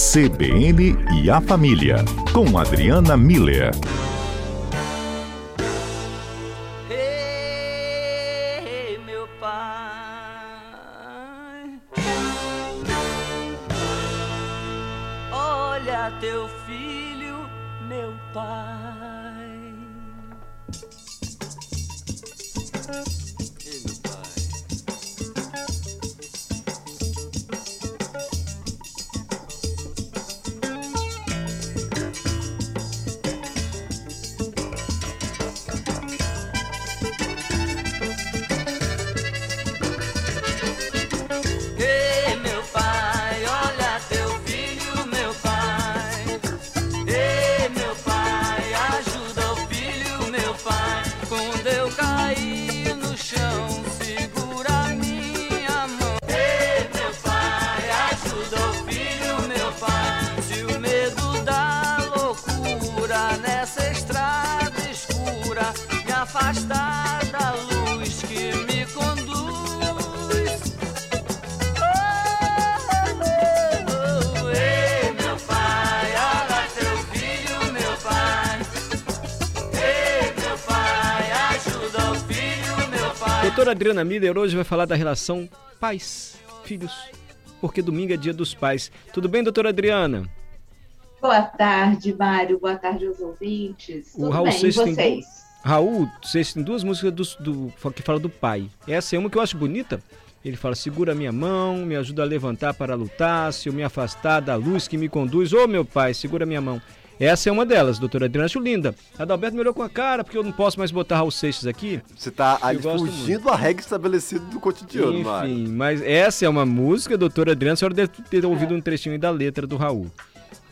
CBN e a Família, com Adriana Miller. Ei, meu pai, olha teu filho, meu pai. Doutora Adriana Miller hoje vai falar da relação pais-filhos, porque domingo é dia dos pais. Tudo bem, doutora Adriana? Boa tarde, Mário. Boa tarde aos ouvintes. O Tudo Raul bem, Seixas tem vocês? Raul, vocês têm duas músicas do, do- que falam do pai. Essa é uma que eu acho bonita. Ele fala: segura minha mão, me ajuda a levantar para lutar, se eu me afastar da luz que me conduz. Ô meu pai, segura minha mão. Essa é uma delas, doutora Adriana. Acho linda. Adalberto melhorou com a cara, porque eu não posso mais botar Raul Seixas aqui. Você tá ali fugindo a regra estabelecida do cotidiano, Mário. Enfim, mas essa é uma música, doutora Adriana, a senhora deve ter ouvido um trechinho aí da letra do Raul.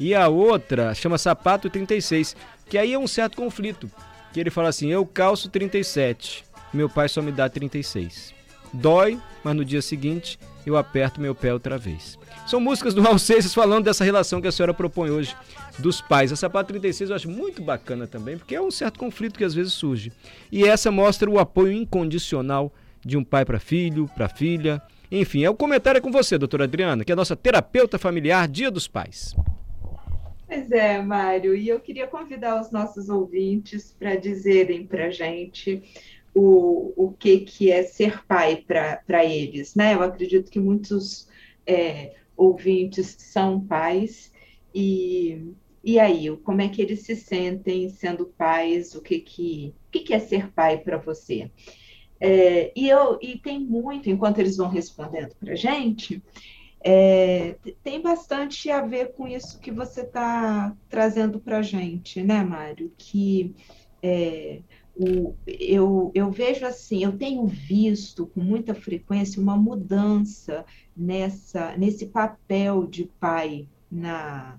E a outra chama Sapato 36, que aí é um certo conflito. Que ele fala assim: eu calço 37, meu pai só me dá 36. Dói, mas no dia seguinte eu aperto meu pé outra vez. São músicas do Raul falando dessa relação que a senhora propõe hoje dos pais. A Sapato 36 eu acho muito bacana também, porque é um certo conflito que às vezes surge. E essa mostra o apoio incondicional de um pai para filho, para filha. Enfim, é o comentário é com você, doutora Adriana, que é a nossa terapeuta familiar Dia dos Pais. Pois é, Mário. E eu queria convidar os nossos ouvintes para dizerem para gente o, o que, que é ser pai para eles, né? Eu acredito que muitos é, ouvintes são pais e, e aí, como é que eles se sentem sendo pais? O que, que, o que, que é ser pai para você? É, e, eu, e tem muito, enquanto eles vão respondendo para a gente, é, tem bastante a ver com isso que você está trazendo para a gente, né, Mário? Que é, o, eu, eu vejo assim, eu tenho visto com muita frequência uma mudança nessa, nesse papel de pai na,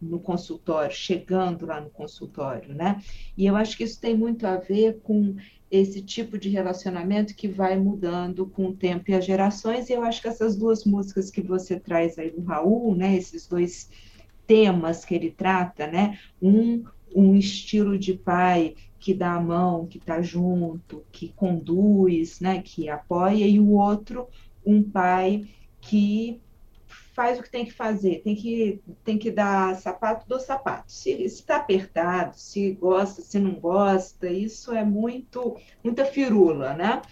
no consultório, chegando lá no consultório, né? E eu acho que isso tem muito a ver com esse tipo de relacionamento que vai mudando com o tempo e as gerações, e eu acho que essas duas músicas que você traz aí do Raul, né, esses dois temas que ele trata, né, um, um estilo de pai que dá a mão, que está junto, que conduz, né, que apoia, e o outro, um pai que faz o que tem que fazer, tem que, tem que dar sapato do sapato. Se está apertado, se gosta, se não gosta, isso é muito, muita firula, né?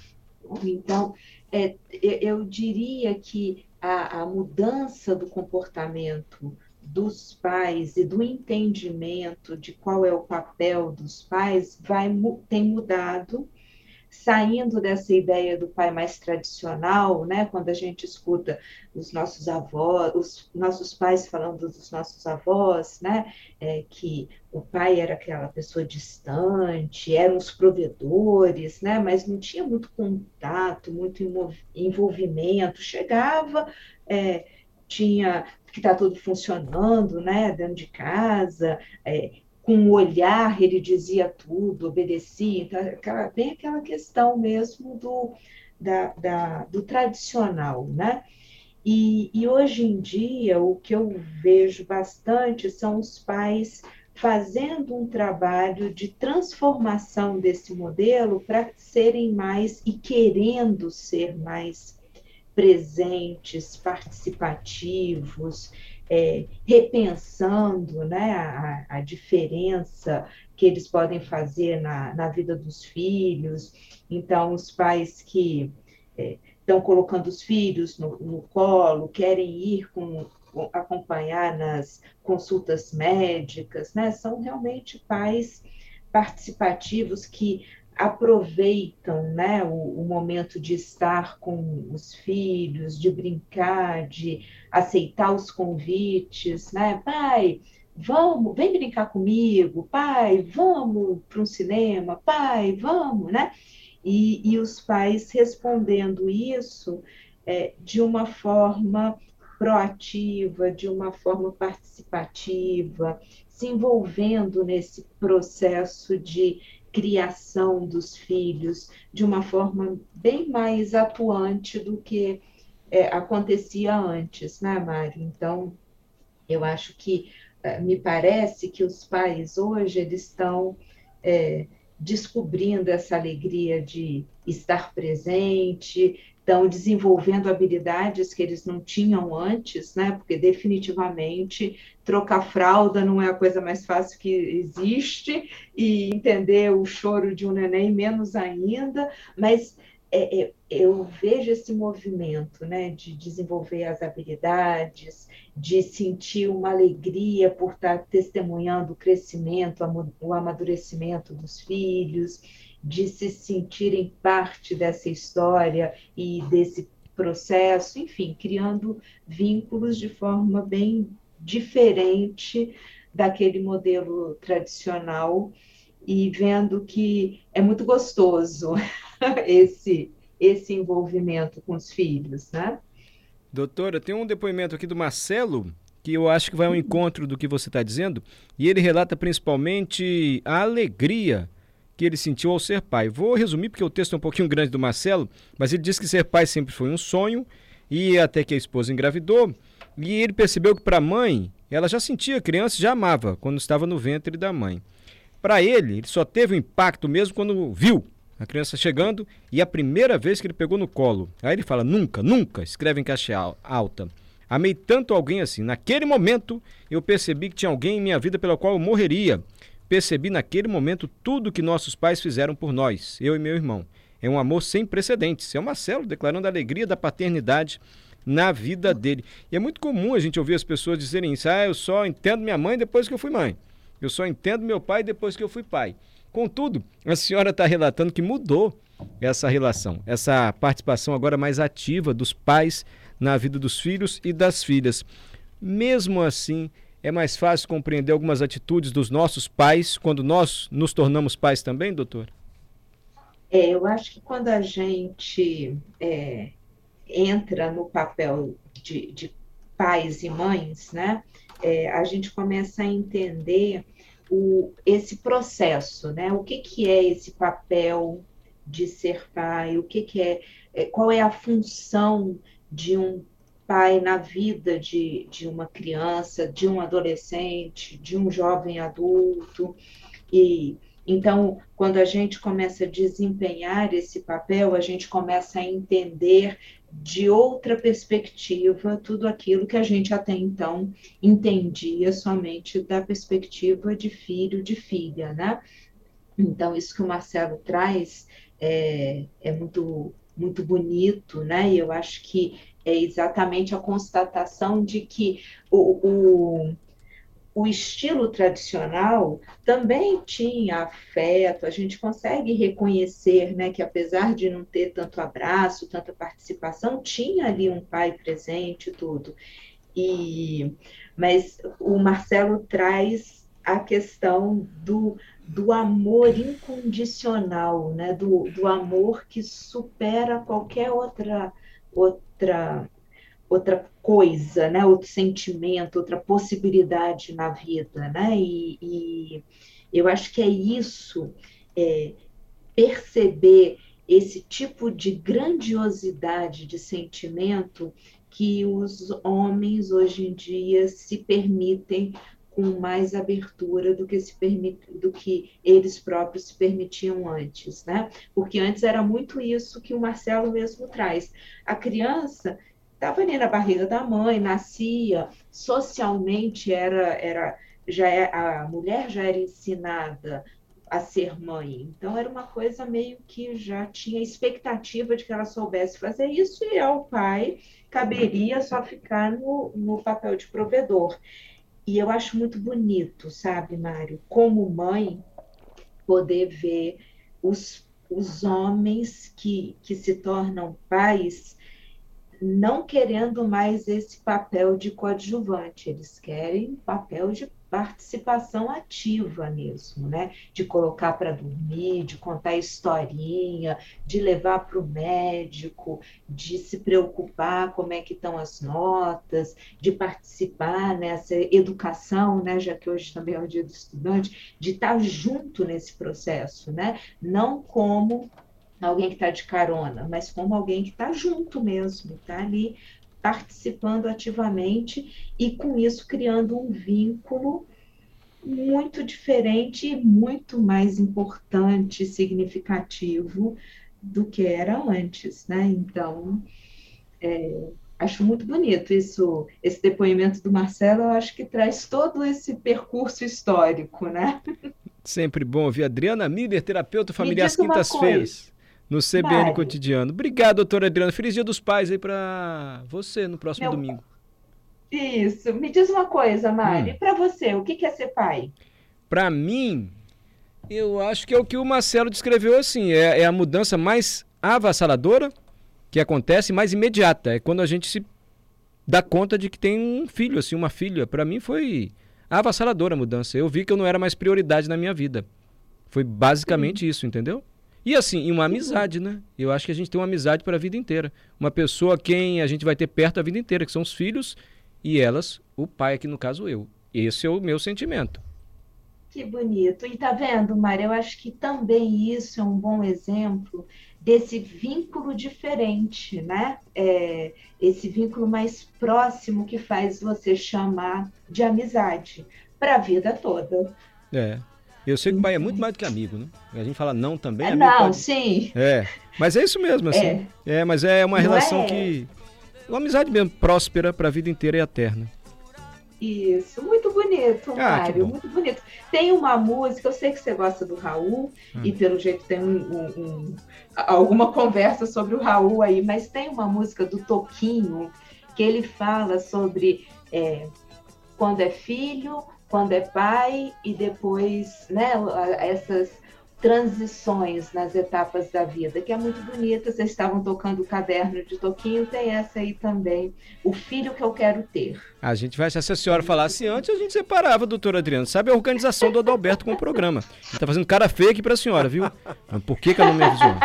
Então, é, eu diria que a, a mudança do comportamento dos pais e do entendimento de qual é o papel dos pais vai, tem mudado saindo dessa ideia do pai mais tradicional, né? Quando a gente escuta os nossos avós, os nossos pais falando dos nossos avós, né? É, que o pai era aquela pessoa distante, eram os provedores, né? Mas não tinha muito contato, muito envolvimento. Chegava, é, tinha que está tudo funcionando, né? Dentro de casa. É, com o olhar ele dizia tudo, obedecia, então, aquela, bem aquela questão mesmo do, da, da, do tradicional, né? E, e hoje em dia o que eu vejo bastante são os pais fazendo um trabalho de transformação desse modelo para serem mais e querendo ser mais presentes, participativos, é, repensando né, a, a, diferença que eles podem fazer na, na vida dos filhos. Então, os pais que é, estão colocando os filhos no, no colo, querem ir com, acompanhar nas consultas médicas, né? São realmente pais participativos que aproveitam né, o, o, momento de estar com os filhos, de brincar, de aceitar os convites, né? Pai, vamos, vem brincar comigo, pai, vamos para um cinema, pai, vamos, né? E, e os pais respondendo isso é, de uma forma proativa, de uma forma participativa, se envolvendo nesse processo de criação dos filhos de uma forma bem mais atuante do que é, acontecia antes, né, Mário? Então, eu acho que é, me parece que os pais hoje eles estão é, descobrindo essa alegria de estar presente, estão desenvolvendo habilidades que eles não tinham antes, né? Porque definitivamente trocar fralda não é a coisa mais fácil que existe e entender o choro de um neném menos ainda, mas é, é, eu vejo esse movimento, né, de desenvolver as habilidades, de sentir uma alegria por estar testemunhando o crescimento, o amadurecimento dos filhos de se sentirem parte dessa história e desse processo, enfim, criando vínculos de forma bem diferente daquele modelo tradicional e vendo que é muito gostoso esse esse envolvimento com os filhos, né? Doutora, tem um depoimento aqui do Marcelo que eu acho que vai ao encontro do que você está dizendo e ele relata principalmente a alegria que ele sentiu ao ser pai. Vou resumir porque o texto é um pouquinho grande do Marcelo, mas ele diz que ser pai sempre foi um sonho e até que a esposa engravidou e ele percebeu que para a mãe ela já sentia criança, já amava quando estava no ventre da mãe. Para ele, ele só teve um impacto mesmo quando viu a criança chegando e a primeira vez que ele pegou no colo. Aí ele fala: Nunca, nunca, escreve em caixa alta. Amei tanto alguém assim. Naquele momento, eu percebi que tinha alguém em minha vida pela qual eu morreria. Percebi naquele momento tudo que nossos pais fizeram por nós, eu e meu irmão. É um amor sem precedentes. É o Marcelo declarando a alegria da paternidade na vida dele. E é muito comum a gente ouvir as pessoas dizerem isso: ah, eu só entendo minha mãe depois que eu fui mãe. Eu só entendo meu pai depois que eu fui pai. Contudo, a senhora está relatando que mudou essa relação, essa participação agora mais ativa dos pais na vida dos filhos e das filhas. Mesmo assim, é mais fácil compreender algumas atitudes dos nossos pais quando nós nos tornamos pais também, doutor? É, eu acho que quando a gente é, entra no papel de, de, pais e mães, né, é, a gente começa a entender o, esse processo, né? O que, que é esse papel de ser pai? O que, que é, é qual é a função de um pai na vida de, de uma criança, de um adolescente, de um jovem adulto. E então, quando a gente começa a desempenhar esse papel, a gente começa a entender de outra perspectiva tudo aquilo que a gente até então entendia somente da perspectiva de filho, de filha, né? Então, isso que o Marcelo traz é, é muito, muito bonito, né? E eu acho que é exatamente a constatação de que o, o, o estilo tradicional também tinha afeto, a gente consegue reconhecer né, que apesar de não ter tanto abraço, tanta participação, tinha ali um pai presente tudo. E, mas o Marcelo traz a questão do, do amor incondicional, né? do, do amor que supera qualquer outra outra outra coisa, né? Outro sentimento, outra possibilidade na vida, né? E, e eu acho que é isso, é, perceber esse tipo de grandiosidade de sentimento que os homens hoje em dia se permitem com mais abertura do que, se permit, do que eles próprios se permitiam antes, né? Porque antes era muito isso que o Marcelo mesmo traz. A criança estava ali na barriga da mãe, nascia, socialmente era, era já é, a mulher já era ensinada a ser mãe. Então era uma coisa meio que já tinha expectativa de que ela soubesse fazer isso e ao pai caberia só ficar no, no papel de provedor. E eu acho muito bonito, sabe, Mário, como mãe, poder ver os, os homens que, que se tornam pais não querendo mais esse papel de coadjuvante, eles querem papel de participação ativa mesmo, né? De colocar para dormir, de contar historinha, de levar para o médico, de se preocupar como é que estão as notas, de participar nessa educação, né? Já que hoje também é o dia do estudante, de estar junto nesse processo, né? Não como alguém que está de carona, mas como alguém que está junto mesmo, está ali participando ativamente e com isso criando um vínculo muito diferente e muito mais importante, significativo do que era antes, né? Então, é, acho muito bonito isso, esse depoimento do Marcelo, eu acho que traz todo esse percurso histórico, né? Sempre bom ouvir Adriana Miller, terapeuta familiar às quintas-feiras no CBN Vai. Cotidiano. Obrigado, doutora Adriana. Feliz Dia dos Pais aí para você no próximo Meu... domingo. Isso. Me diz uma coisa, Mari. Hum. Para você, o que é ser pai? Para mim, eu acho que é o que o Marcelo descreveu assim. É, é a mudança mais avassaladora que acontece, mais imediata. É quando a gente se dá conta de que tem um filho, assim, uma filha. Para mim foi avassaladora a mudança. Eu vi que eu não era mais prioridade na minha vida. Foi basicamente hum. isso, entendeu? E assim, uma amizade, né? Eu acho que a gente tem uma amizade para a vida inteira. Uma pessoa quem a gente vai ter perto a vida inteira, que são os filhos e elas, o pai, aqui no caso eu. Esse é o meu sentimento. Que bonito. E tá vendo, Mário? Eu acho que também isso é um bom exemplo desse vínculo diferente, né? É, esse vínculo mais próximo que faz você chamar de amizade para a vida toda. É. Eu sei que o pai é muito mais do que amigo, né? A gente fala não também. É, não, pode... sim. É, mas é isso mesmo, assim. É, é mas é uma não relação é... que... Uma amizade mesmo, próspera para a vida inteira e eterna. Isso, muito bonito, ah, Mário, muito bonito. Tem uma música, eu sei que você gosta do Raul, hum. e pelo jeito tem um, um, um, alguma conversa sobre o Raul aí, mas tem uma música do Toquinho que ele fala sobre é, quando é filho, quando é pai e depois, né, essas transições nas etapas da vida, que é muito bonita. Vocês estavam tocando o caderno de Toquinho, tem essa aí também, o filho que eu quero ter. A gente vai, se a senhora falasse antes, a gente separava, doutora Adriana. Sabe a organização do Adalberto com o programa. Ele tá fazendo cara feia aqui para a senhora, viu? Por que, que ela não me avisou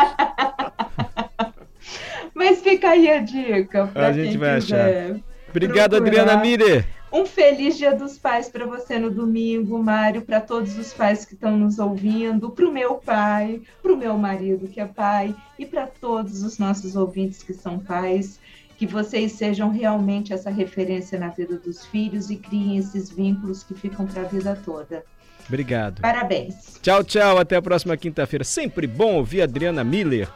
Mas fica aí a dica. A gente vai quiser. achar. Obrigado, procurar. Adriana Mire. Um feliz Dia dos Pais para você no domingo, Mário, para todos os pais que estão nos ouvindo, para o meu pai, para o meu marido que é pai e para todos os nossos ouvintes que são pais. Que vocês sejam realmente essa referência na vida dos filhos e criem esses vínculos que ficam para a vida toda. Obrigado. Parabéns. Tchau, tchau. Até a próxima quinta-feira. Sempre bom ouvir Adriana Miller.